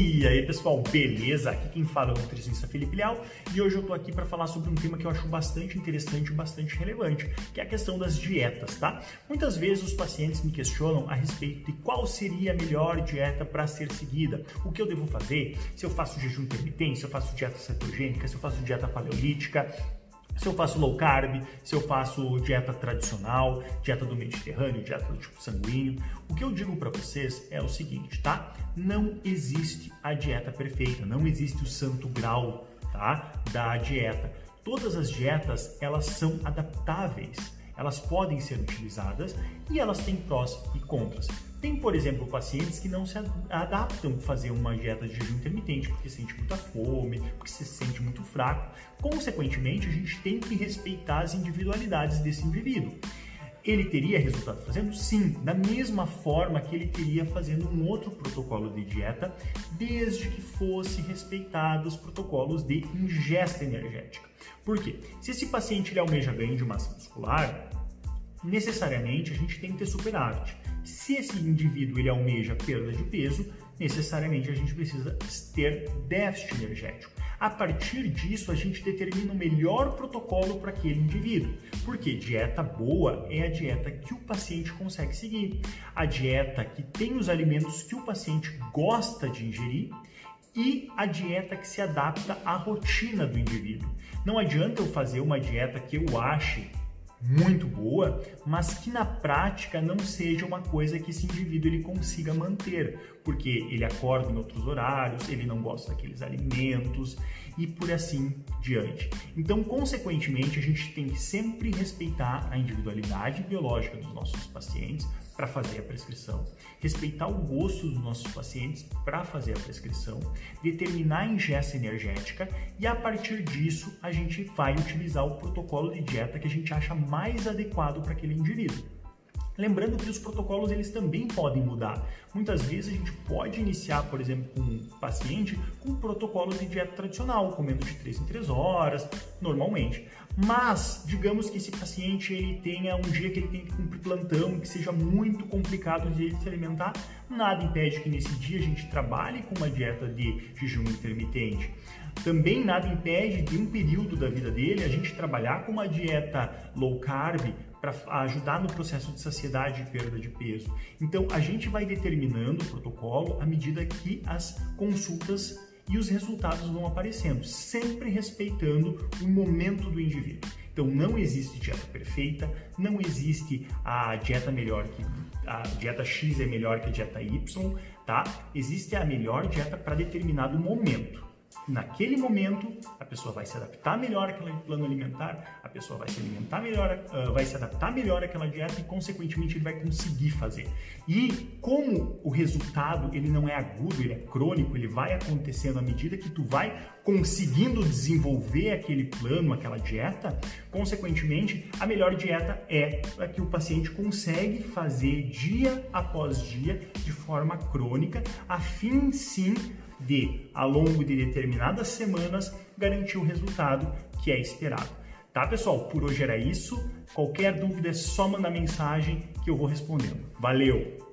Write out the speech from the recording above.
E aí pessoal, beleza? Aqui quem fala é o nutricionista Felipe Leal e hoje eu tô aqui para falar sobre um tema que eu acho bastante interessante e bastante relevante, que é a questão das dietas, tá? Muitas vezes os pacientes me questionam a respeito de qual seria a melhor dieta para ser seguida, o que eu devo fazer, se eu faço jejum intermitente, se eu faço dieta cetogênica, se eu faço dieta paleolítica, se eu faço low carb, se eu faço dieta tradicional, dieta do Mediterrâneo, dieta do tipo sanguíneo. O que eu digo para vocês é o seguinte, tá? Não existe a dieta perfeita, não existe o santo grau, tá? Da dieta. Todas as dietas, elas são adaptáveis. Elas podem ser utilizadas e elas têm prós e contras. Tem, por exemplo, pacientes que não se adaptam a fazer uma dieta de jejum intermitente porque sente muita fome, porque se sente muito fraco. Consequentemente, a gente tem que respeitar as individualidades desse indivíduo. Ele teria resultado fazendo? Sim, da mesma forma que ele teria fazendo um outro protocolo de dieta, desde que fosse respeitados os protocolos de ingesta energética. Por quê? Se esse paciente ele almeja ganho de massa muscular, necessariamente a gente tem que ter superávit. Se esse indivíduo ele almeja perda de peso, necessariamente a gente precisa ter déficit energético. A partir disso, a gente determina o melhor protocolo para aquele indivíduo. Porque dieta boa é a dieta que o paciente consegue seguir, a dieta que tem os alimentos que o paciente gosta de ingerir e a dieta que se adapta à rotina do indivíduo. Não adianta eu fazer uma dieta que eu ache muito boa, mas que na prática não seja uma coisa que esse indivíduo ele consiga manter, porque ele acorda em outros horários, ele não gosta daqueles alimentos e por assim diante. Então, consequentemente, a gente tem que sempre respeitar a individualidade biológica dos nossos pacientes para fazer a prescrição, respeitar o gosto dos nossos pacientes para fazer a prescrição, determinar a ingesta energética e a partir disso a gente vai utilizar o protocolo de dieta que a gente acha mais adequado para aquele indivíduo. Lembrando que os protocolos eles também podem mudar. Muitas vezes a gente pode iniciar, por exemplo, com um paciente com um protocolo de dieta tradicional, comendo de 3 em 3 horas, normalmente. Mas, digamos que esse paciente ele tenha um dia que ele tem que cumprir plantão, que seja muito complicado de ele se alimentar, nada impede que nesse dia a gente trabalhe com uma dieta de jejum intermitente. Também nada impede de um período da vida dele a gente trabalhar com uma dieta low carb para ajudar no processo de saciedade e perda de peso. Então, a gente vai determinando o protocolo à medida que as consultas e os resultados vão aparecendo, sempre respeitando o momento do indivíduo. Então não existe dieta perfeita, não existe a dieta melhor que a dieta X é melhor que a dieta Y, tá? Existe a melhor dieta para determinado momento naquele momento a pessoa vai se adaptar melhor àquele plano alimentar, a pessoa vai se alimentar melhor, uh, vai se adaptar melhor àquela dieta e consequentemente ele vai conseguir fazer. E como o resultado ele não é agudo, ele é crônico, ele vai acontecendo à medida que tu vai conseguindo desenvolver aquele plano, aquela dieta, consequentemente a melhor dieta é a que o paciente consegue fazer dia após dia de forma crônica, a fim sim de, ao longo de determinadas semanas, garantir o resultado que é esperado. Tá, pessoal? Por hoje era isso. Qualquer dúvida é só mandar mensagem que eu vou respondendo. Valeu!